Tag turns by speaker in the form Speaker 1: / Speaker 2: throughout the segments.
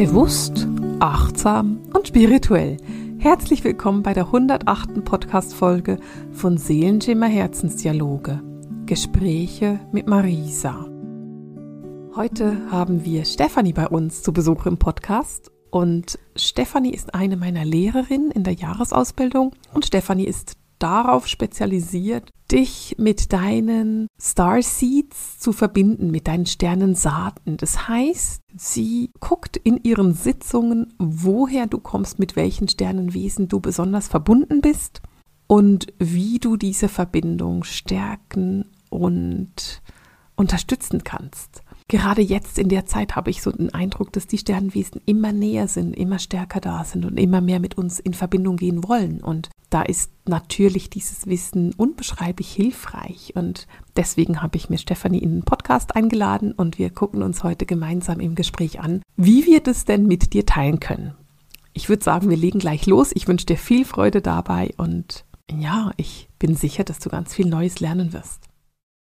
Speaker 1: Bewusst, achtsam und spirituell. Herzlich willkommen bei der 108. Podcast-Folge von Seelenschimmer Herzensdialoge. Gespräche mit Marisa. Heute haben wir Stefanie bei uns zu Besuch im Podcast. Und Stefanie ist eine meiner Lehrerinnen in der Jahresausbildung. Und Stefanie ist darauf spezialisiert, dich mit deinen Star Seeds zu verbinden, mit deinen Sternensaaten. Das heißt, sie guckt in ihren Sitzungen, woher du kommst, mit welchen Sternenwesen du besonders verbunden bist und wie du diese Verbindung stärken und unterstützen kannst. Gerade jetzt in der Zeit habe ich so den Eindruck, dass die Sternenwesen immer näher sind, immer stärker da sind und immer mehr mit uns in Verbindung gehen wollen. Und da ist natürlich dieses Wissen unbeschreiblich hilfreich. Und deswegen habe ich mir Stefanie in den Podcast eingeladen und wir gucken uns heute gemeinsam im Gespräch an, wie wir das denn mit dir teilen können. Ich würde sagen, wir legen gleich los. Ich wünsche dir viel Freude dabei und ja, ich bin sicher, dass du ganz viel Neues lernen wirst.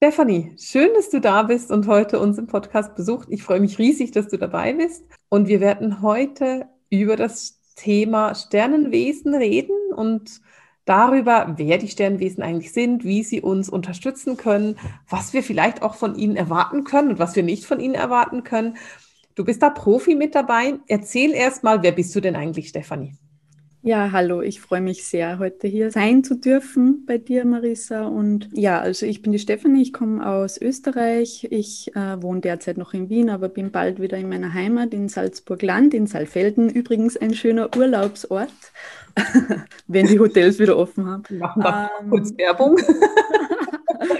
Speaker 1: Stefanie, schön, dass du da bist und heute uns im Podcast besucht. Ich freue mich riesig, dass du dabei bist. Und wir werden heute über das Thema Sternenwesen reden und darüber, wer die Sternwesen eigentlich sind, wie sie uns unterstützen können, was wir vielleicht auch von ihnen erwarten können und was wir nicht von ihnen erwarten können. Du bist da Profi mit dabei. Erzähl erst mal, wer bist du denn eigentlich, Stefanie?
Speaker 2: Ja, hallo, ich freue mich sehr, heute hier sein zu dürfen bei dir, Marissa. Und ja, also ich bin die Stefanie, ich komme aus Österreich. Ich äh, wohne derzeit noch in Wien, aber bin bald wieder in meiner Heimat in Salzburg-Land, in Saalfelden. Übrigens ein schöner Urlaubsort. wenn die Hotels wieder offen haben.
Speaker 1: Wir machen da ähm, kurz Werbung.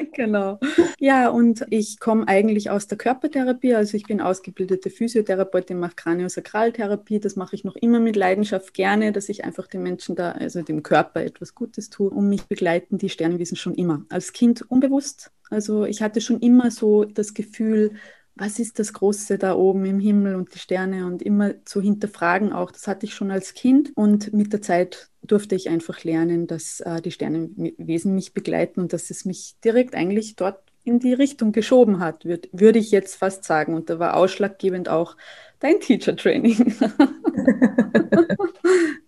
Speaker 2: genau. Ja, und ich komme eigentlich aus der Körpertherapie. Also ich bin ausgebildete Physiotherapeutin, mache Kraniosakraltherapie. Das mache ich noch immer mit Leidenschaft gerne, dass ich einfach den Menschen da, also dem Körper etwas Gutes tue. Und mich begleiten die Sternwesen schon immer. Als Kind unbewusst. Also ich hatte schon immer so das Gefühl, was ist das Große da oben im Himmel und die Sterne und immer zu hinterfragen auch. Das hatte ich schon als Kind und mit der Zeit durfte ich einfach lernen, dass äh, die Sternenwesen mich begleiten und dass es mich direkt eigentlich dort in die Richtung geschoben hat, würd, würde ich jetzt fast sagen. Und da war ausschlaggebend auch dein Teacher Training.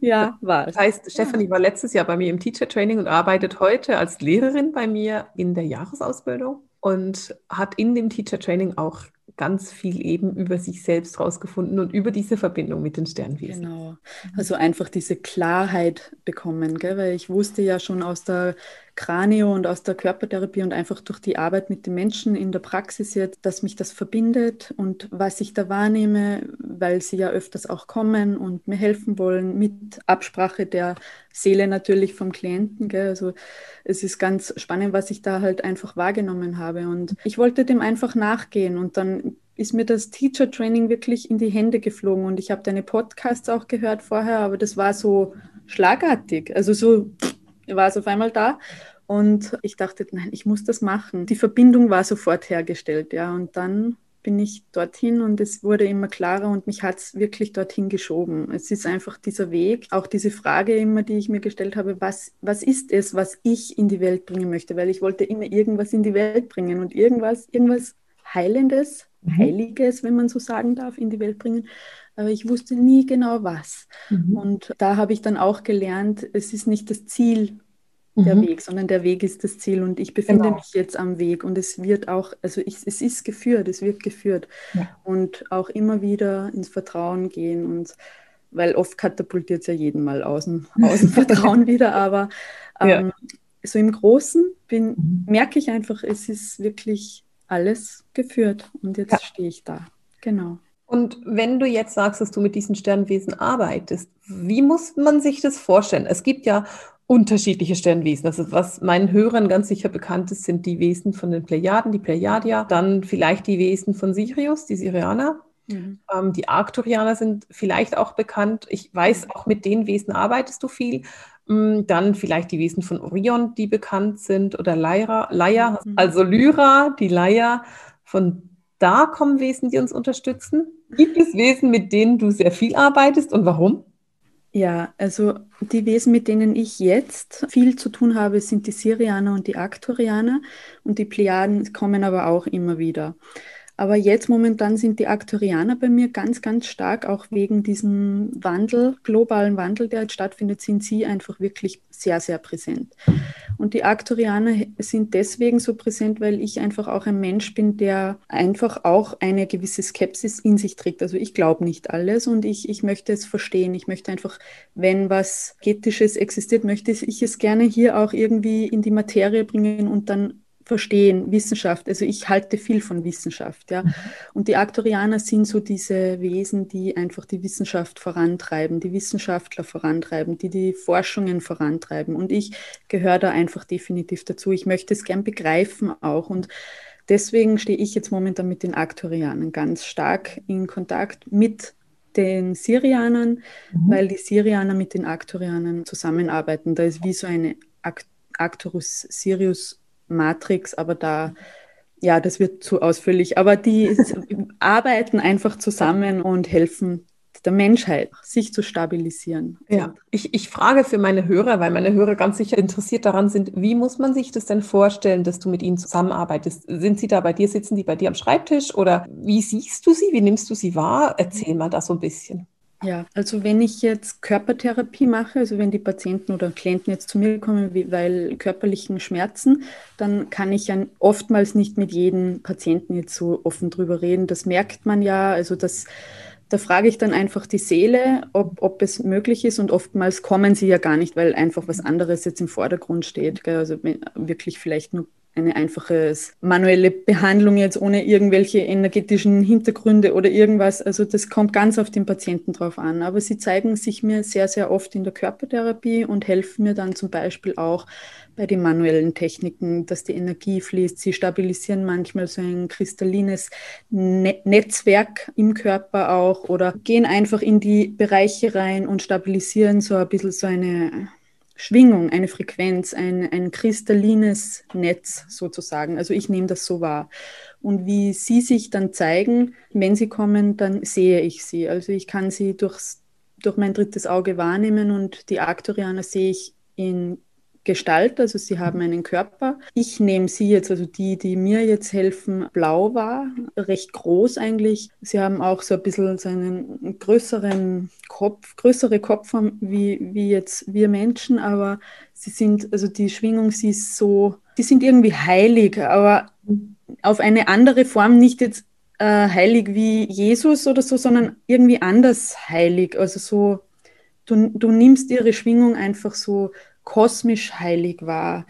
Speaker 1: ja, war es. Das heißt, Stephanie war letztes Jahr bei mir im Teacher Training und arbeitet heute als Lehrerin bei mir in der Jahresausbildung und hat in dem Teacher Training auch ganz viel eben über sich selbst rausgefunden und über diese Verbindung mit den Sternwesen.
Speaker 2: Genau. Also einfach diese Klarheit bekommen, gell? weil ich wusste ja schon aus der Kranio und aus der Körpertherapie und einfach durch die Arbeit mit den Menschen in der Praxis jetzt, dass mich das verbindet und was ich da wahrnehme, weil sie ja öfters auch kommen und mir helfen wollen mit Absprache der Seele natürlich vom Klienten. Gell? Also es ist ganz spannend, was ich da halt einfach wahrgenommen habe und ich wollte dem einfach nachgehen und dann ist mir das Teacher Training wirklich in die Hände geflogen und ich habe deine Podcasts auch gehört vorher, aber das war so schlagartig, also so war es auf einmal da. Und ich dachte, nein, ich muss das machen. Die Verbindung war sofort hergestellt, ja. Und dann bin ich dorthin und es wurde immer klarer und mich hat es wirklich dorthin geschoben. Es ist einfach dieser Weg, auch diese Frage immer, die ich mir gestellt habe, was, was ist es, was ich in die Welt bringen möchte? Weil ich wollte immer irgendwas in die Welt bringen und irgendwas, irgendwas Heilendes, mhm. Heiliges, wenn man so sagen darf, in die Welt bringen aber ich wusste nie genau was. Mhm. Und da habe ich dann auch gelernt, es ist nicht das Ziel der mhm. Weg, sondern der Weg ist das Ziel und ich befinde genau. mich jetzt am Weg und es wird auch, also ich, es ist geführt, es wird geführt ja. und auch immer wieder ins Vertrauen gehen und weil oft katapultiert es ja jeden mal aus dem, aus dem Vertrauen wieder, aber ähm, ja. so im Großen bin, mhm. merke ich einfach, es ist wirklich alles geführt und jetzt ja. stehe ich da. Genau.
Speaker 1: Und wenn du jetzt sagst, dass du mit diesen Sternwesen arbeitest, wie muss man sich das vorstellen? Es gibt ja unterschiedliche Sternwesen. Also was meinen Hörern ganz sicher bekannt ist, sind die Wesen von den Plejaden, die Plejadia, dann vielleicht die Wesen von Sirius, die Sirianer. Mhm. Ähm, die Arcturianer sind vielleicht auch bekannt. Ich weiß, auch mit den Wesen arbeitest du viel. Ähm, dann vielleicht die Wesen von Orion, die bekannt sind, oder Lyra, Lyra mhm. also Lyra, die Leier. Von da kommen Wesen, die uns unterstützen. Gibt es Wesen, mit denen du sehr viel arbeitest und warum?
Speaker 2: Ja, also die Wesen, mit denen ich jetzt viel zu tun habe, sind die Syrianer und die Arcturianer und die Plejaden kommen aber auch immer wieder. Aber jetzt momentan sind die Aktorianer bei mir ganz, ganz stark, auch wegen diesem Wandel, globalen Wandel, der jetzt stattfindet, sind sie einfach wirklich sehr, sehr präsent. Und die Aktorianer sind deswegen so präsent, weil ich einfach auch ein Mensch bin, der einfach auch eine gewisse Skepsis in sich trägt. Also ich glaube nicht alles und ich, ich möchte es verstehen. Ich möchte einfach, wenn was Getisches existiert, möchte ich es gerne hier auch irgendwie in die Materie bringen und dann verstehen, Wissenschaft. Also ich halte viel von Wissenschaft, ja. Mhm. Und die Aktorianer sind so diese Wesen, die einfach die Wissenschaft vorantreiben, die Wissenschaftler vorantreiben, die die Forschungen vorantreiben. Und ich gehöre da einfach definitiv dazu. Ich möchte es gern begreifen auch. Und deswegen stehe ich jetzt momentan mit den Aktorianern ganz stark in Kontakt mit den Syrianern, mhm. weil die Syrianer mit den Aktorianern zusammenarbeiten. Da ist wie so eine Actorus Sirius Matrix, aber da, ja, das wird zu ausführlich. Aber die arbeiten einfach zusammen und helfen der Menschheit, sich zu stabilisieren.
Speaker 1: Ja, ich, ich frage für meine Hörer, weil meine Hörer ganz sicher interessiert daran sind, wie muss man sich das denn vorstellen, dass du mit ihnen zusammenarbeitest? Sind sie da bei dir, sitzen die bei dir am Schreibtisch oder wie siehst du sie, wie nimmst du sie wahr? Erzähl mal da so ein bisschen.
Speaker 2: Ja, also wenn ich jetzt Körpertherapie mache, also wenn die Patienten oder Klienten jetzt zu mir kommen, weil körperlichen Schmerzen, dann kann ich ja oftmals nicht mit jedem Patienten jetzt so offen drüber reden. Das merkt man ja, also das, da frage ich dann einfach die Seele, ob, ob es möglich ist und oftmals kommen sie ja gar nicht, weil einfach was anderes jetzt im Vordergrund steht. Also wirklich vielleicht nur eine einfache manuelle Behandlung jetzt ohne irgendwelche energetischen Hintergründe oder irgendwas. Also das kommt ganz auf den Patienten drauf an. Aber sie zeigen sich mir sehr, sehr oft in der Körpertherapie und helfen mir dann zum Beispiel auch bei den manuellen Techniken, dass die Energie fließt. Sie stabilisieren manchmal so ein kristallines Netzwerk im Körper auch oder gehen einfach in die Bereiche rein und stabilisieren so ein bisschen so eine Schwingung, eine Frequenz, ein, ein kristallines Netz sozusagen. Also ich nehme das so wahr. Und wie sie sich dann zeigen, wenn sie kommen, dann sehe ich sie. Also ich kann sie durchs, durch mein drittes Auge wahrnehmen und die Aktorianer sehe ich in Gestalt, also sie haben einen Körper. Ich nehme sie jetzt, also die, die mir jetzt helfen, blau war, recht groß eigentlich. Sie haben auch so ein bisschen so einen größeren Kopf, größere Kopfform wie, wie jetzt wir Menschen, aber sie sind, also die Schwingung, sie ist so, die sind irgendwie heilig, aber auf eine andere Form, nicht jetzt äh, heilig wie Jesus oder so, sondern irgendwie anders heilig. Also so, du, du nimmst ihre Schwingung einfach so kosmisch heilig war.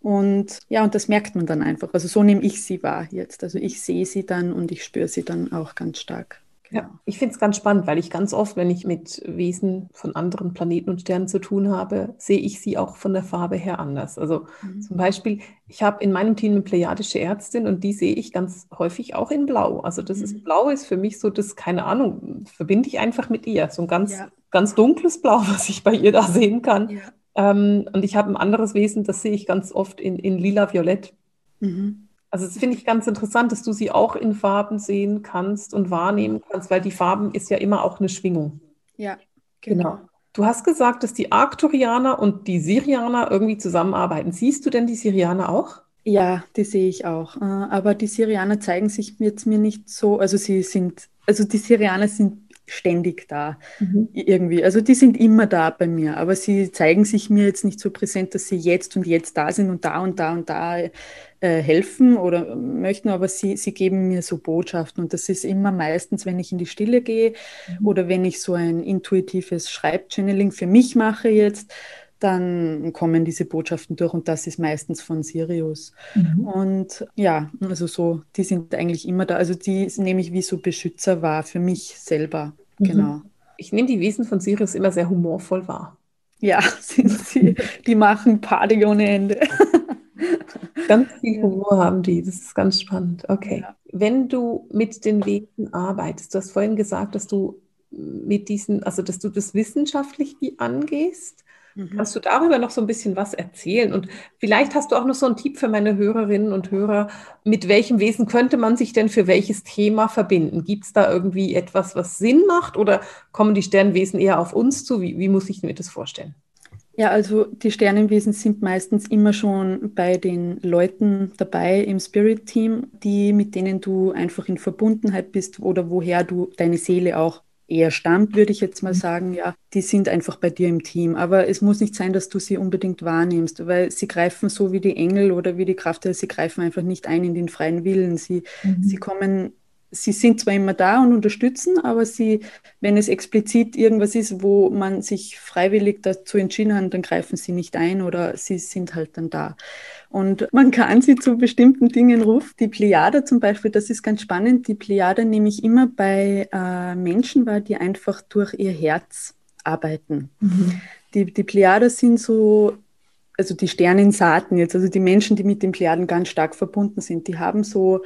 Speaker 2: Und ja, und das merkt man dann einfach. Also so nehme ich sie wahr jetzt. Also ich sehe sie dann und ich spüre sie dann auch ganz stark.
Speaker 1: Genau. Ja, ich finde es ganz spannend, weil ich ganz oft, wenn ich mit Wesen von anderen Planeten und Sternen zu tun habe, sehe ich sie auch von der Farbe her anders. Also mhm. zum Beispiel, ich habe in meinem Team eine plejadische Ärztin und die sehe ich ganz häufig auch in Blau. Also das mhm. ist Blau ist für mich so, das, keine Ahnung, verbinde ich einfach mit ihr. So ein ganz, ja. ganz dunkles Blau, was ich bei ihr da sehen kann. Ja. Ähm, und ich habe ein anderes Wesen, das sehe ich ganz oft in, in lila-violett. Mhm. Also das finde ich ganz interessant, dass du sie auch in Farben sehen kannst und wahrnehmen kannst, weil die Farben ist ja immer auch eine Schwingung.
Speaker 2: Ja, genau. genau.
Speaker 1: Du hast gesagt, dass die Arcturianer und die Syrianer irgendwie zusammenarbeiten. Siehst du denn die Syrianer auch?
Speaker 2: Ja, die sehe ich auch. Äh, aber die Syrianer zeigen sich jetzt mir nicht so, also sie sind, also die Syrianer sind ständig da mhm. irgendwie. Also die sind immer da bei mir, aber sie zeigen sich mir jetzt nicht so präsent, dass sie jetzt und jetzt da sind und da und da und da äh, helfen oder möchten, aber sie, sie geben mir so Botschaften und das ist immer meistens, wenn ich in die Stille gehe mhm. oder wenn ich so ein intuitives Schreibchanneling für mich mache jetzt, dann kommen diese Botschaften durch und das ist meistens von Sirius. Mhm. Und ja, also so, die sind eigentlich immer da. Also die nehme ich wie so Beschützer wahr für mich selber. Mhm. Genau.
Speaker 1: Ich nehme die Wesen von Sirius immer sehr humorvoll wahr.
Speaker 2: Ja, sind sie. Die machen Party ohne Ende.
Speaker 1: ganz viel Humor haben die, das ist ganz spannend. Okay. Ja. Wenn du mit den Wesen arbeitest, du hast vorhin gesagt, dass du mit diesen, also dass du das wissenschaftlich wie angehst. Mhm. Kannst du darüber noch so ein bisschen was erzählen? Und vielleicht hast du auch noch so einen Tipp für meine Hörerinnen und Hörer. Mit welchem Wesen könnte man sich denn für welches Thema verbinden? Gibt es da irgendwie etwas, was Sinn macht oder kommen die Sternwesen eher auf uns zu? Wie, wie muss ich mir das vorstellen?
Speaker 2: Ja, also die Sternenwesen sind meistens immer schon bei den Leuten dabei im Spirit-Team, die mit denen du einfach in Verbundenheit bist oder woher du deine Seele auch eher stammt, würde ich jetzt mal mhm. sagen, ja, die sind einfach bei dir im Team. Aber es muss nicht sein, dass du sie unbedingt wahrnimmst, weil sie greifen so wie die Engel oder wie die Kraft, sie greifen einfach nicht ein in den freien Willen. Sie, mhm. sie kommen sie sind zwar immer da und unterstützen, aber sie, wenn es explizit irgendwas ist, wo man sich freiwillig dazu entschieden hat, dann greifen sie nicht ein oder sie sind halt dann da. Und man kann sie zu bestimmten Dingen rufen. Die Plejade zum Beispiel, das ist ganz spannend. Die Plejade nehme ich immer bei äh, Menschen wahr, die einfach durch ihr Herz arbeiten. Mhm. Die, die Plejade sind so also die Sternensaaten jetzt, also die Menschen, die mit den Plejaden ganz stark verbunden sind, die haben so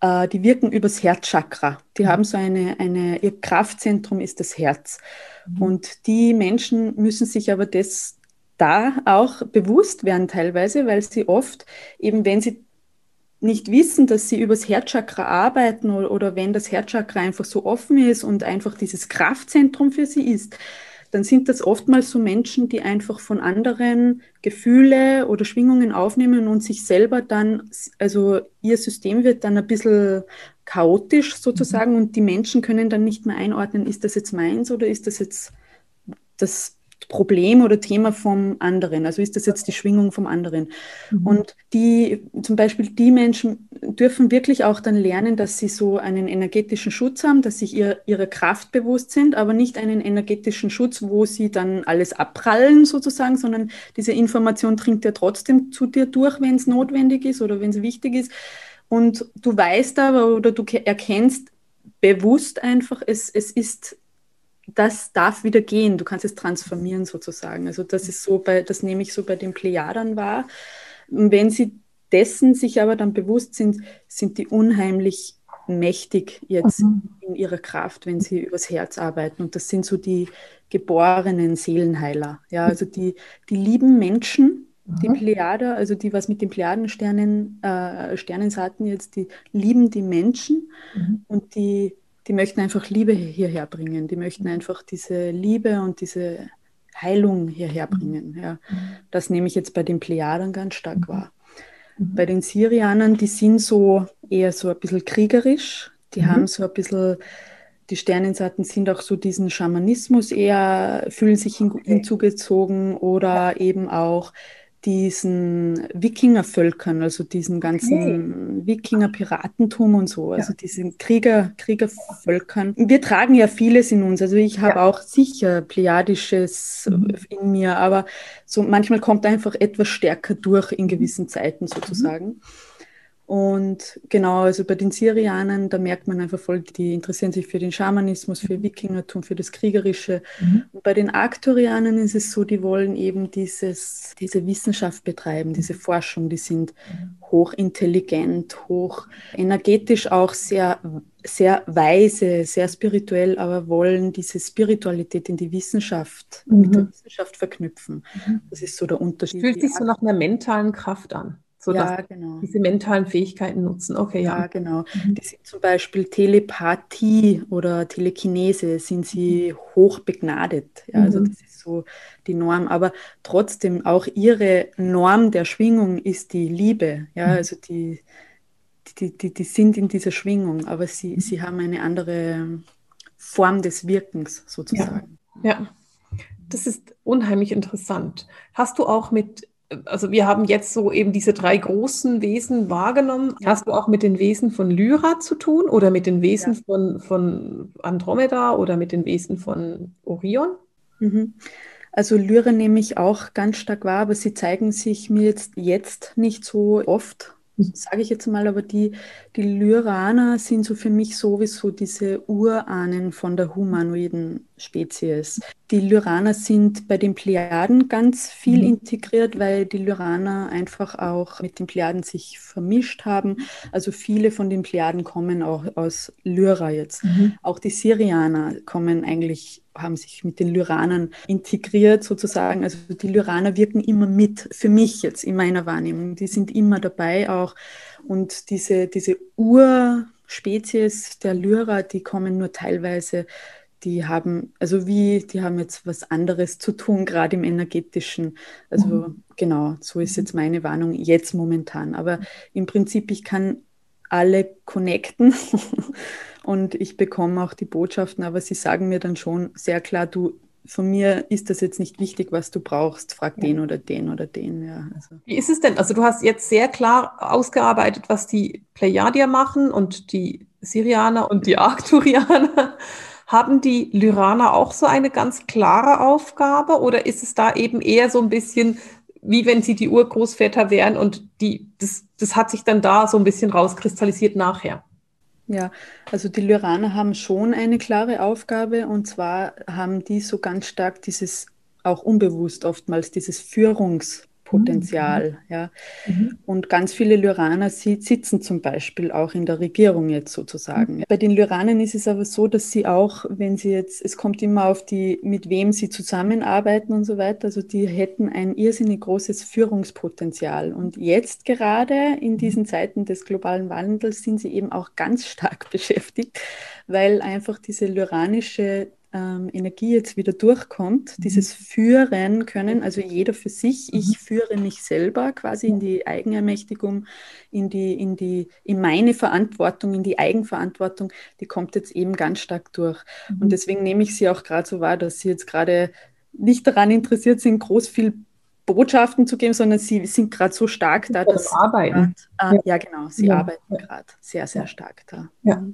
Speaker 2: äh, die wirken übers Herzchakra. Die mhm. haben so eine, eine, ihr Kraftzentrum ist das Herz. Mhm. Und die Menschen müssen sich aber das da auch bewusst werden teilweise, weil sie oft eben, wenn sie nicht wissen, dass sie übers Herzchakra arbeiten oder, oder wenn das Herzchakra einfach so offen ist und einfach dieses Kraftzentrum für sie ist, dann sind das oftmals so Menschen, die einfach von anderen Gefühle oder Schwingungen aufnehmen und sich selber dann, also ihr System wird dann ein bisschen chaotisch sozusagen mhm. und die Menschen können dann nicht mehr einordnen, ist das jetzt meins oder ist das jetzt das Problem oder Thema vom anderen. Also ist das jetzt die Schwingung vom anderen. Mhm. Und die, zum Beispiel die Menschen dürfen wirklich auch dann lernen, dass sie so einen energetischen Schutz haben, dass sich ihr, ihrer Kraft bewusst sind, aber nicht einen energetischen Schutz, wo sie dann alles abprallen sozusagen, sondern diese Information dringt ja trotzdem zu dir durch, wenn es notwendig ist oder wenn es wichtig ist. Und du weißt aber oder du erkennst bewusst einfach, es, es ist das darf wieder gehen. Du kannst es transformieren sozusagen. Also das ist so bei, das nehme ich so bei den Plejadern wahr. Wenn sie dessen sich aber dann bewusst sind, sind die unheimlich mächtig jetzt mhm. in ihrer Kraft, wenn sie übers Herz arbeiten. Und das sind so die geborenen Seelenheiler. Ja, also die, die lieben Menschen, die mhm. Plejader, also die was mit den Plejadensternen, äh, Sternensaaten jetzt, die lieben die Menschen mhm. und die die möchten einfach Liebe hierher bringen. Die möchten einfach diese Liebe und diese Heilung hierher bringen. Ja. Das nehme ich jetzt bei den Plejadern ganz stark mhm. wahr. Mhm. Bei den Syrianern, die sind so eher so ein bisschen kriegerisch. Die mhm. haben so ein bisschen, die Sternenseiten sind auch so diesen Schamanismus eher, fühlen sich hinzugezogen oder eben auch diesen Wikingervölkern, also diesen ganzen okay. Wikinger-Piratentum und so, also ja. diesen Krieger, Kriegervölkern. Wir tragen ja vieles in uns, also ich habe ja. auch sicher Plejadisches mhm. in mir, aber so manchmal kommt einfach etwas stärker durch in gewissen Zeiten sozusagen. Mhm. Und genau, also bei den Syrianern, da merkt man einfach voll, die interessieren sich für den Schamanismus, für Wikingertum, für das Kriegerische. Mhm. Und bei den Arcturianern ist es so, die wollen eben dieses, diese Wissenschaft betreiben, diese Forschung, die sind mhm. hochintelligent, hoch energetisch auch sehr, sehr weise, sehr spirituell, aber wollen diese Spiritualität in die Wissenschaft, mhm. mit der Wissenschaft verknüpfen. Mhm. Das ist so der Unterschied.
Speaker 1: Fühlt sich so nach einer mentalen Kraft an so ja, genau. diese mentalen Fähigkeiten nutzen. Okay,
Speaker 2: ja. Ja, genau. Mhm. Die sind zum Beispiel Telepathie oder Telekinese, sind sie mhm. hoch begnadet. Ja, also mhm. das ist so die Norm. Aber trotzdem, auch ihre Norm der Schwingung ist die Liebe. Ja, mhm. also die, die, die, die sind in dieser Schwingung, aber sie, mhm. sie haben eine andere Form des Wirkens sozusagen.
Speaker 1: ja. ja. Das ist unheimlich interessant. Hast du auch mit also wir haben jetzt so eben diese drei großen Wesen wahrgenommen. Hast du auch mit den Wesen von Lyra zu tun oder mit den Wesen ja. von, von Andromeda oder mit den Wesen von Orion?
Speaker 2: Mhm. Also Lyra nehme ich auch ganz stark wahr, aber sie zeigen sich mir jetzt, jetzt nicht so oft sage ich jetzt mal, aber die, die Lyraner sind so für mich sowieso diese Urahnen von der humanoiden Spezies. Die Lyraner sind bei den Plejaden ganz viel mhm. integriert, weil die Lyraner einfach auch mit den Plejaden sich vermischt haben. Also viele von den Plejaden kommen auch aus Lyra jetzt. Mhm. Auch die Syrianer kommen eigentlich haben sich mit den Lyranern integriert sozusagen. Also die Lyraner wirken immer mit, für mich jetzt in meiner Wahrnehmung. Die sind immer dabei auch. Und diese, diese Urspezies der Lyra, die kommen nur teilweise, die haben, also wie, die haben jetzt was anderes zu tun, gerade im energetischen. Also mhm. genau, so ist jetzt meine Warnung jetzt momentan. Aber im Prinzip, ich kann alle connecten und ich bekomme auch die Botschaften, aber sie sagen mir dann schon sehr klar, du, von mir ist das jetzt nicht wichtig, was du brauchst, frag ja. den oder den oder den. Ja,
Speaker 1: also. Wie ist es denn? Also du hast jetzt sehr klar ausgearbeitet, was die Plejadier machen und die Syrianer und die Arcturianer. Haben die Lyraner auch so eine ganz klare Aufgabe oder ist es da eben eher so ein bisschen, wie wenn sie die Urgroßväter wären und die, das, das hat sich dann da so ein bisschen rauskristallisiert nachher?
Speaker 2: Ja, also die Lyraner haben schon eine klare Aufgabe und zwar haben die so ganz stark dieses, auch unbewusst oftmals, dieses Führungs- Potenzial. Mhm. Ja. Mhm. Und ganz viele Lyraner sie sitzen zum Beispiel auch in der Regierung jetzt sozusagen. Mhm. Bei den Lyranern ist es aber so, dass sie auch, wenn sie jetzt, es kommt immer auf die, mit wem sie zusammenarbeiten und so weiter, also die hätten ein irrsinnig großes Führungspotenzial. Und jetzt gerade in diesen Zeiten des globalen Wandels sind sie eben auch ganz stark beschäftigt, weil einfach diese lyranische ähm, Energie jetzt wieder durchkommt, mhm. dieses Führen können, also jeder für sich, mhm. ich führe mich selber quasi in die Eigenermächtigung, in die, in die, in meine Verantwortung, in die Eigenverantwortung, die kommt jetzt eben ganz stark durch. Mhm. Und deswegen nehme ich sie auch gerade so wahr, dass sie jetzt gerade nicht daran interessiert sind, groß viel Botschaften zu geben, sondern sie sind gerade so stark da,
Speaker 1: dass arbeiten.
Speaker 2: Grad, äh, ja. ja. genau, sie ja. arbeiten gerade sehr, sehr stark da.
Speaker 1: Ja.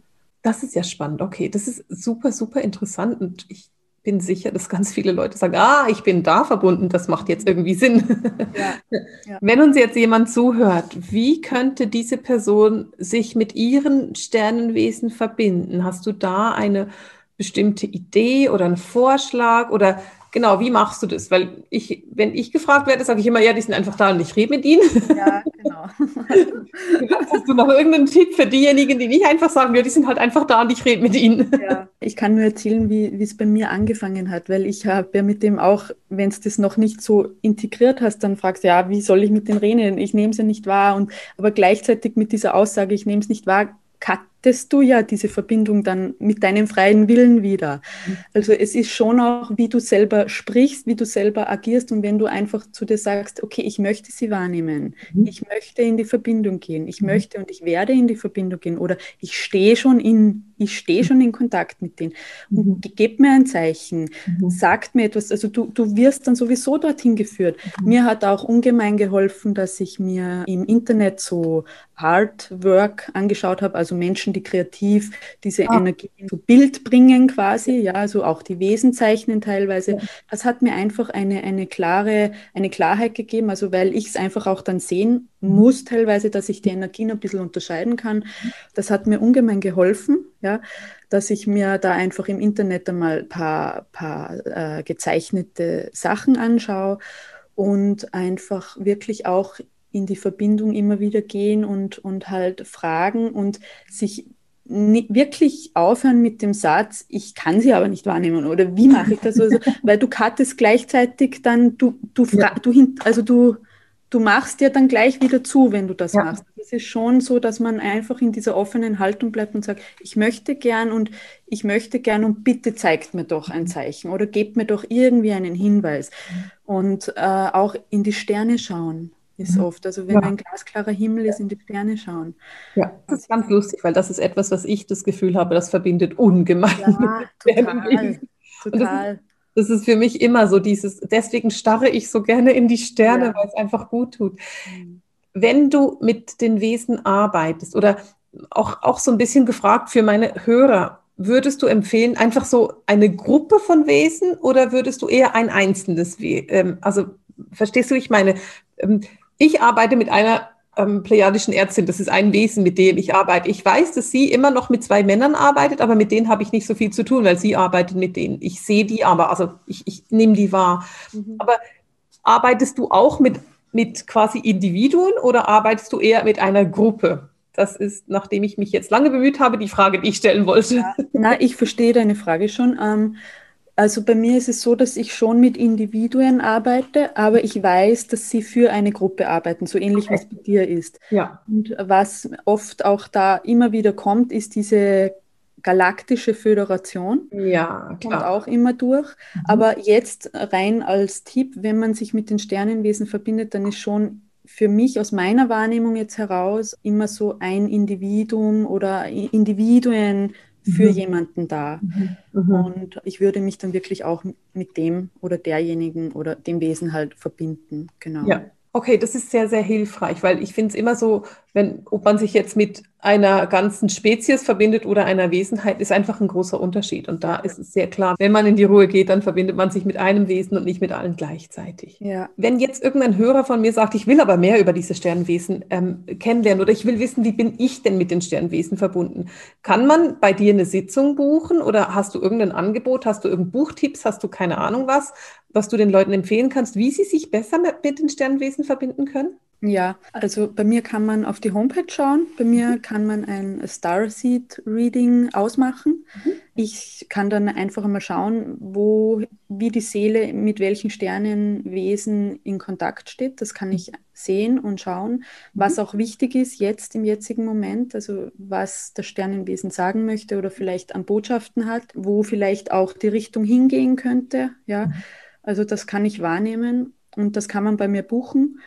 Speaker 1: Das ist ja spannend. Okay, das ist super, super interessant und ich bin sicher, dass ganz viele Leute sagen, ah, ich bin da verbunden, das macht jetzt irgendwie Sinn. Ja, ja. Wenn uns jetzt jemand zuhört, wie könnte diese Person sich mit ihren Sternenwesen verbinden? Hast du da eine bestimmte Idee oder einen Vorschlag oder Genau, wie machst du das? Weil ich, wenn ich gefragt werde, sage ich immer, ja, die sind einfach da und ich rede mit ihnen. Ja. Hast du noch irgendeinen Tipp für diejenigen, die nicht einfach sagen, ja, die sind halt einfach da und ich rede mit ihnen?
Speaker 2: Ja, ich kann nur erzählen, wie es bei mir angefangen hat, weil ich habe ja mit dem auch, wenn es das noch nicht so integriert hast, dann fragst du, ja, wie soll ich mit denen reden? Ich nehme es ja nicht wahr. Und aber gleichzeitig mit dieser Aussage, ich nehme es nicht wahr, hattest du ja diese Verbindung dann mit deinem freien Willen wieder. Mhm. Also es ist schon auch, wie du selber sprichst, wie du selber agierst und wenn du einfach zu dir sagst, okay, ich möchte sie wahrnehmen, mhm. ich möchte in die Verbindung gehen, ich mhm. möchte und ich werde in die Verbindung gehen oder ich stehe schon in ich stehe schon in Kontakt mit denen. Und mhm. gebt mir ein Zeichen, mhm. sagt mir etwas. Also du, du wirst dann sowieso dorthin geführt. Mhm. Mir hat auch ungemein geholfen, dass ich mir im Internet so Artwork angeschaut habe, also Menschen, die kreativ diese ah. Energie zu Bild bringen quasi, ja, also auch die Wesen zeichnen teilweise. Das hat mir einfach eine, eine klare, eine Klarheit gegeben, also weil ich es einfach auch dann sehen muss teilweise, dass ich die Energien ein bisschen unterscheiden kann. Das hat mir ungemein geholfen, ja, dass ich mir da einfach im Internet einmal ein paar, paar äh, gezeichnete Sachen anschaue und einfach wirklich auch in die Verbindung immer wieder gehen und, und halt fragen und sich wirklich aufhören mit dem Satz, ich kann sie aber nicht wahrnehmen oder wie mache ich das? Also, weil du kattest gleichzeitig dann, du, du, ja. du, also du, du machst dir dann gleich wieder zu, wenn du das ja. machst. Es ist schon so, dass man einfach in dieser offenen Haltung bleibt und sagt, ich möchte gern und ich möchte gern und bitte zeigt mir doch ein Zeichen oder gebt mir doch irgendwie einen Hinweis. Und äh, auch in die Sterne schauen ist mhm. oft. Also wenn ja. ein glasklarer Himmel ist, in die Sterne schauen.
Speaker 1: Ja, das ist ganz lustig, weil das ist etwas, was ich das Gefühl habe, das verbindet ungemein. Ja, total. total das ist für mich immer so dieses, deswegen starre ich so gerne in die Sterne, ja. weil es einfach gut tut. Mhm. Wenn du mit den Wesen arbeitest oder auch, auch so ein bisschen gefragt für meine Hörer, würdest du empfehlen, einfach so eine Gruppe von Wesen oder würdest du eher ein einzelnes Wesen? Ähm, also verstehst du, ich meine, ähm, ich arbeite mit einer ähm, plejadischen Ärztin, das ist ein Wesen, mit dem ich arbeite. Ich weiß, dass sie immer noch mit zwei Männern arbeitet, aber mit denen habe ich nicht so viel zu tun, weil sie arbeitet mit denen. Ich sehe die aber, also ich, ich nehme die wahr. Mhm. Aber arbeitest du auch mit, mit quasi Individuen oder arbeitest du eher mit einer Gruppe? Das ist, nachdem ich mich jetzt lange bemüht habe, die Frage, die ich stellen wollte. Ja,
Speaker 2: na, ich verstehe deine Frage schon. Ähm, also bei mir ist es so, dass ich schon mit Individuen arbeite, aber ich weiß, dass sie für eine Gruppe arbeiten, so ähnlich okay. wie es bei dir ist. Ja. Und was oft auch da immer wieder kommt, ist diese galaktische Föderation.
Speaker 1: Ja, klar.
Speaker 2: Kommt auch immer durch. Mhm. Aber jetzt rein als Tipp, wenn man sich mit den Sternenwesen verbindet, dann ist schon für mich aus meiner Wahrnehmung jetzt heraus immer so ein Individuum oder Individuen für mhm. jemanden da. Mhm. Mhm. Und ich würde mich dann wirklich auch mit dem oder derjenigen oder dem Wesen halt verbinden. Genau.
Speaker 1: Ja. Okay, das ist sehr, sehr hilfreich, weil ich finde es immer so, wenn, ob man sich jetzt mit einer ganzen Spezies verbindet oder einer Wesenheit, ist einfach ein großer Unterschied. Und da ist es sehr klar, wenn man in die Ruhe geht, dann verbindet man sich mit einem Wesen und nicht mit allen gleichzeitig. Ja. Wenn jetzt irgendein Hörer von mir sagt, ich will aber mehr über diese Sternwesen ähm, kennenlernen oder ich will wissen, wie bin ich denn mit den Sternwesen verbunden, kann man bei dir eine Sitzung buchen oder hast du irgendein Angebot, hast du irgendein Buchtipps, hast du keine Ahnung was, was du den Leuten empfehlen kannst, wie sie sich besser mit, mit den Sternwesen verbinden können?
Speaker 2: Ja, also bei mir kann man auf die Homepage schauen. Bei mir mhm. kann man ein Starseed Reading ausmachen. Mhm. Ich kann dann einfach mal schauen, wo, wie die Seele mit welchen Sternenwesen in Kontakt steht. Das kann ich sehen und schauen. Was mhm. auch wichtig ist jetzt im jetzigen Moment, also was das Sternenwesen sagen möchte oder vielleicht an Botschaften hat, wo vielleicht auch die Richtung hingehen könnte. Ja, mhm. also das kann ich wahrnehmen und das kann man bei mir buchen.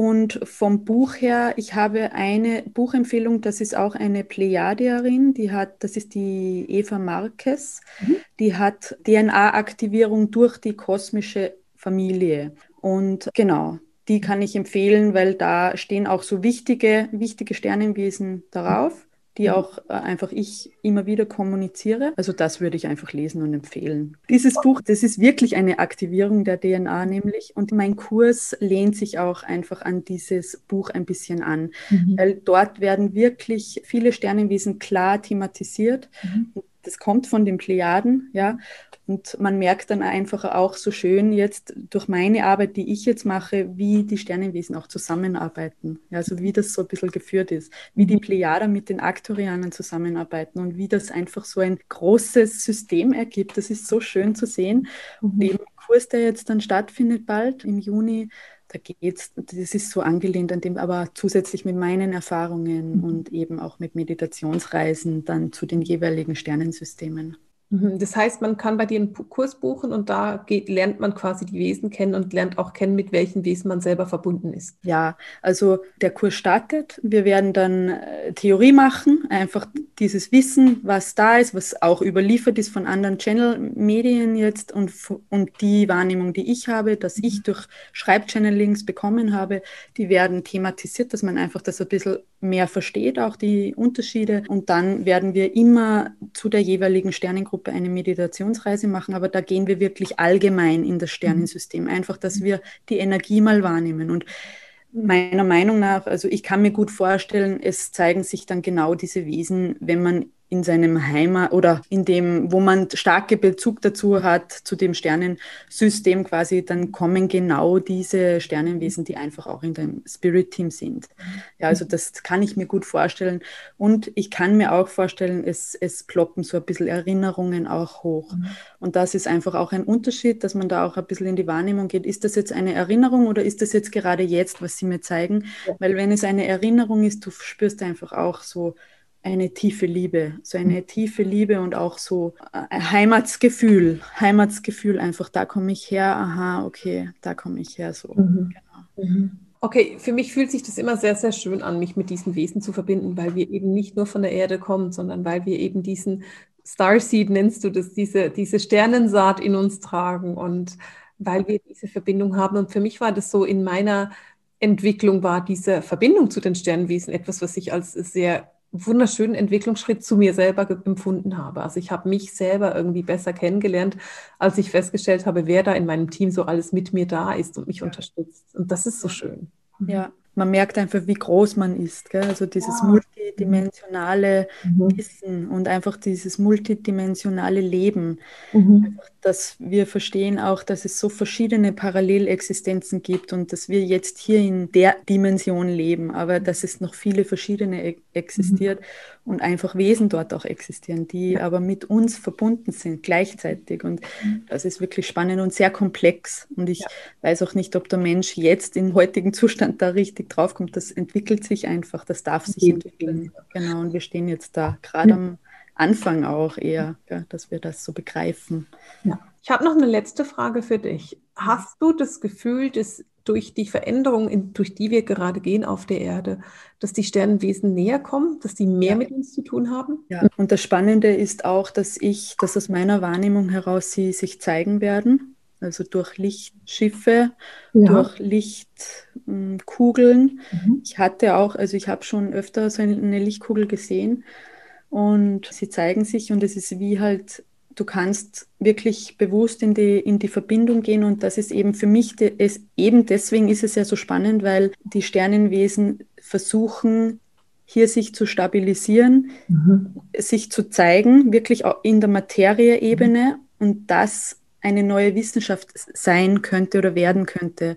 Speaker 2: Und vom Buch her, ich habe eine Buchempfehlung, das ist auch eine Plejadierin, die hat, das ist die Eva Marquez, mhm. die hat DNA-Aktivierung durch die kosmische Familie. Und genau, die kann ich empfehlen, weil da stehen auch so wichtige, wichtige Sternenwesen darauf die mhm. auch äh, einfach ich immer wieder kommuniziere. Also das würde ich einfach lesen und empfehlen. Dieses Buch, das ist wirklich eine Aktivierung der DNA nämlich und mein Kurs lehnt sich auch einfach an dieses Buch ein bisschen an, mhm. weil dort werden wirklich viele Sternenwesen klar thematisiert. Mhm. Das kommt von den Plejaden, ja. Und man merkt dann einfach auch so schön jetzt durch meine Arbeit, die ich jetzt mache, wie die Sternenwesen auch zusammenarbeiten. Ja, also wie das so ein bisschen geführt ist, wie die. Plejader mit den Aktorianern zusammenarbeiten und wie das einfach so ein großes System ergibt. Das ist so schön zu sehen. Mhm. Und eben Kurs, der jetzt dann stattfindet bald im Juni, da geht's, das ist so angelehnt an dem, aber zusätzlich mit meinen Erfahrungen mhm. und eben auch mit Meditationsreisen dann zu den jeweiligen Sternensystemen.
Speaker 1: Mhm. Das heißt, man kann bei dir einen Kurs buchen und da geht, lernt man quasi die Wesen kennen und lernt auch kennen, mit welchen Wesen man selber verbunden ist.
Speaker 2: Ja, also der Kurs startet. Wir werden dann äh, Theorie machen, einfach dieses Wissen, was da ist, was auch überliefert ist von anderen Channel-Medien jetzt und, und die Wahrnehmung, die ich habe, dass ich mhm. durch Schreibchannelings bekommen habe, die werden thematisiert, dass man einfach das ein bisschen mehr versteht, auch die Unterschiede. Und dann werden wir immer zu der jeweiligen Sternengruppe eine Meditationsreise machen, aber da gehen wir wirklich allgemein in das Sternensystem. Einfach, dass wir die Energie mal wahrnehmen. Und meiner Meinung nach, also ich kann mir gut vorstellen, es zeigen sich dann genau diese Wesen, wenn man in seinem Heimat oder in dem, wo man starke Bezug dazu hat, zu dem Sternensystem quasi, dann kommen genau diese Sternenwesen, die einfach auch in dem Spirit-Team sind. Ja, also das kann ich mir gut vorstellen. Und ich kann mir auch vorstellen, es, es ploppen so ein bisschen Erinnerungen auch hoch. Mhm. Und das ist einfach auch ein Unterschied, dass man da auch ein bisschen in die Wahrnehmung geht. Ist das jetzt eine Erinnerung oder ist das jetzt gerade jetzt, was Sie mir zeigen? Ja. Weil wenn es eine Erinnerung ist, du spürst einfach auch so, eine tiefe Liebe, so eine mhm. tiefe Liebe und auch so ein äh, Heimatsgefühl, Heimatsgefühl einfach, da komme ich her, aha, okay, da komme ich her, so. Mhm. Genau.
Speaker 1: Mhm. Okay, für mich fühlt sich das immer sehr, sehr schön an, mich mit diesen Wesen zu verbinden, weil wir eben nicht nur von der Erde kommen, sondern weil wir eben diesen Starseed, nennst du das, diese, diese Sternensaat in uns tragen und weil wir diese Verbindung haben. Und für mich war das so in meiner Entwicklung war diese Verbindung zu den Sternenwesen etwas, was ich als sehr wunderschönen Entwicklungsschritt zu mir selber empfunden habe. Also ich habe mich selber irgendwie besser kennengelernt, als ich festgestellt habe, wer da in meinem Team so alles mit mir da ist und mich unterstützt. Und das ist so schön.
Speaker 2: Ja, man merkt einfach, wie groß man ist. Gell? Also dieses ja. multidimensionale mhm. Wissen und einfach dieses multidimensionale Leben. Mhm. dass wir verstehen auch, dass es so verschiedene Parallelexistenzen gibt und dass wir jetzt hier in der Dimension leben, aber dass es noch viele verschiedene e existiert. Mhm und einfach Wesen dort auch existieren, die ja. aber mit uns verbunden sind gleichzeitig. Und mhm. das ist wirklich spannend und sehr komplex. Und ich ja. weiß auch nicht, ob der Mensch jetzt im heutigen Zustand da richtig draufkommt. Das entwickelt sich einfach, das darf sich entwickeln. Genau, und wir stehen jetzt da gerade am Anfang auch eher, ja, dass wir das so begreifen.
Speaker 1: Ich habe noch eine letzte Frage für dich. Hast du das Gefühl, dass durch die Veränderungen, durch die wir gerade gehen auf der Erde, dass die Sternenwesen näher kommen, dass die mehr ja. mit uns zu tun haben?
Speaker 2: Ja, und das Spannende ist auch, dass ich, dass aus meiner Wahrnehmung heraus sie sich zeigen werden. Also durch Lichtschiffe, ja. durch Lichtkugeln. Mhm. Ich hatte auch, also ich habe schon öfter so eine Lichtkugel gesehen und sie zeigen sich und es ist wie halt du kannst wirklich bewusst in die, in die Verbindung gehen und das ist eben für mich, de, es, eben deswegen ist es ja so spannend, weil die Sternenwesen versuchen, hier sich zu stabilisieren, mhm. sich zu zeigen, wirklich auch in der Materieebene mhm. und das eine neue Wissenschaft sein könnte oder werden könnte.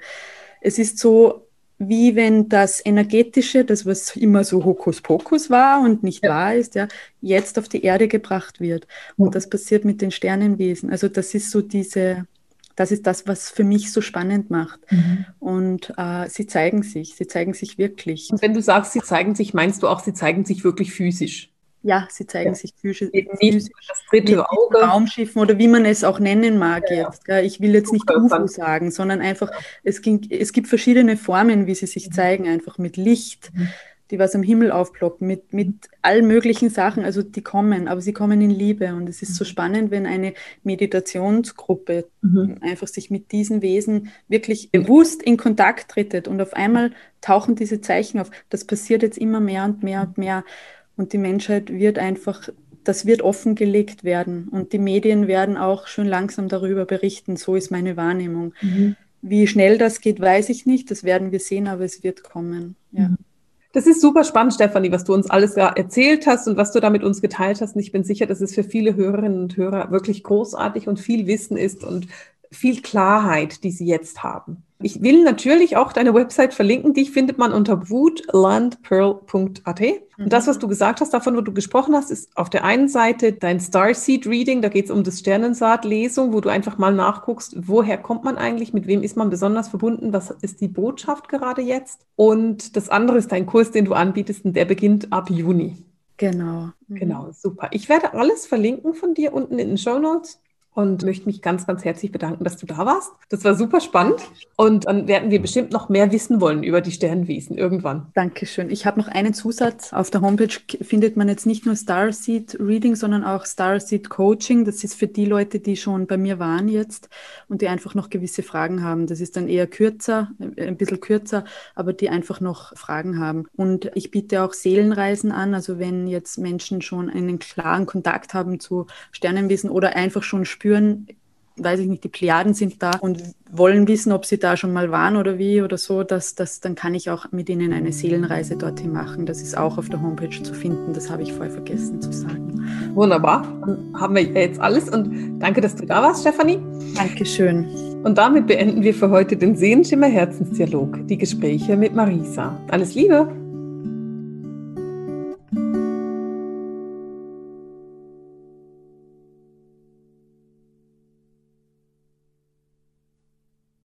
Speaker 2: Es ist so, wie wenn das Energetische, das was immer so Hokuspokus war und nicht ja. wahr ist, ja, jetzt auf die Erde gebracht wird. Und das passiert mit den Sternenwesen. Also das ist so diese, das ist das, was für mich so spannend macht. Mhm. Und äh, sie zeigen sich, sie zeigen sich wirklich.
Speaker 1: Und wenn du sagst, sie zeigen sich, meinst du auch, sie zeigen sich wirklich physisch?
Speaker 2: Ja, sie zeigen ja. sich physisch.
Speaker 1: physisch das dritte Auge.
Speaker 2: Raumschiffen oder wie man es auch nennen mag ja, jetzt. Ja. Ich will jetzt nicht UFO sagen, sondern einfach, es, ging, es gibt verschiedene Formen, wie sie sich mhm. zeigen, einfach mit Licht, mhm. die was am Himmel aufploppen, mit, mit allen möglichen Sachen, also die kommen, aber sie kommen in Liebe. Und es ist so mhm. spannend, wenn eine Meditationsgruppe mhm. einfach sich mit diesen Wesen wirklich bewusst in Kontakt trittet und auf einmal tauchen diese Zeichen auf. Das passiert jetzt immer mehr und mehr und mehr. Und die Menschheit wird einfach, das wird offengelegt werden. Und die Medien werden auch schon langsam darüber berichten. So ist meine Wahrnehmung. Mhm. Wie schnell das geht, weiß ich nicht. Das werden wir sehen, aber es wird kommen. Ja. Mhm.
Speaker 1: Das ist super spannend, Stefanie, was du uns alles erzählt hast und was du da mit uns geteilt hast. Und ich bin sicher, dass es für viele Hörerinnen und Hörer wirklich großartig und viel Wissen ist und viel Klarheit, die sie jetzt haben. Ich will natürlich auch deine Website verlinken. Die findet man unter woodlandpearl.at. Und das, was du gesagt hast, davon, wo du gesprochen hast, ist auf der einen Seite dein Starseed Reading. Da geht es um das Sternensaat-Lesung, wo du einfach mal nachguckst, woher kommt man eigentlich, mit wem ist man besonders verbunden, was ist die Botschaft gerade jetzt. Und das andere ist dein Kurs, den du anbietest, und der beginnt ab Juni.
Speaker 2: Genau.
Speaker 1: Genau, super. Ich werde alles verlinken von dir unten in den Show Notes und möchte mich ganz, ganz herzlich bedanken, dass du da warst. Das war super spannend und dann werden wir bestimmt noch mehr wissen wollen über die Sternwesen irgendwann.
Speaker 2: Dankeschön. Ich habe noch einen Zusatz. Auf der Homepage findet man jetzt nicht nur Starseed Reading, sondern auch Starseed Coaching. Das ist für die Leute, die schon bei mir waren jetzt und die einfach noch gewisse Fragen haben. Das ist dann eher kürzer, äh, ein bisschen kürzer, aber die einfach noch Fragen haben. Und ich biete auch Seelenreisen an. Also wenn jetzt Menschen schon einen klaren Kontakt haben zu Sternenwesen oder einfach schon spüren, weiß ich nicht, die Plejaden sind da und wollen wissen, ob sie da schon mal waren oder wie oder so, dass, dass, dann kann ich auch mit ihnen eine Seelenreise dorthin machen. Das ist auch auf der Homepage zu finden. Das habe ich vorher vergessen zu sagen.
Speaker 1: Wunderbar. Dann haben wir jetzt alles und danke, dass du da warst, Stefanie.
Speaker 2: Dankeschön.
Speaker 1: Und damit beenden wir für heute den Sehenschimmer Herzensdialog, die Gespräche mit Marisa. Alles Liebe!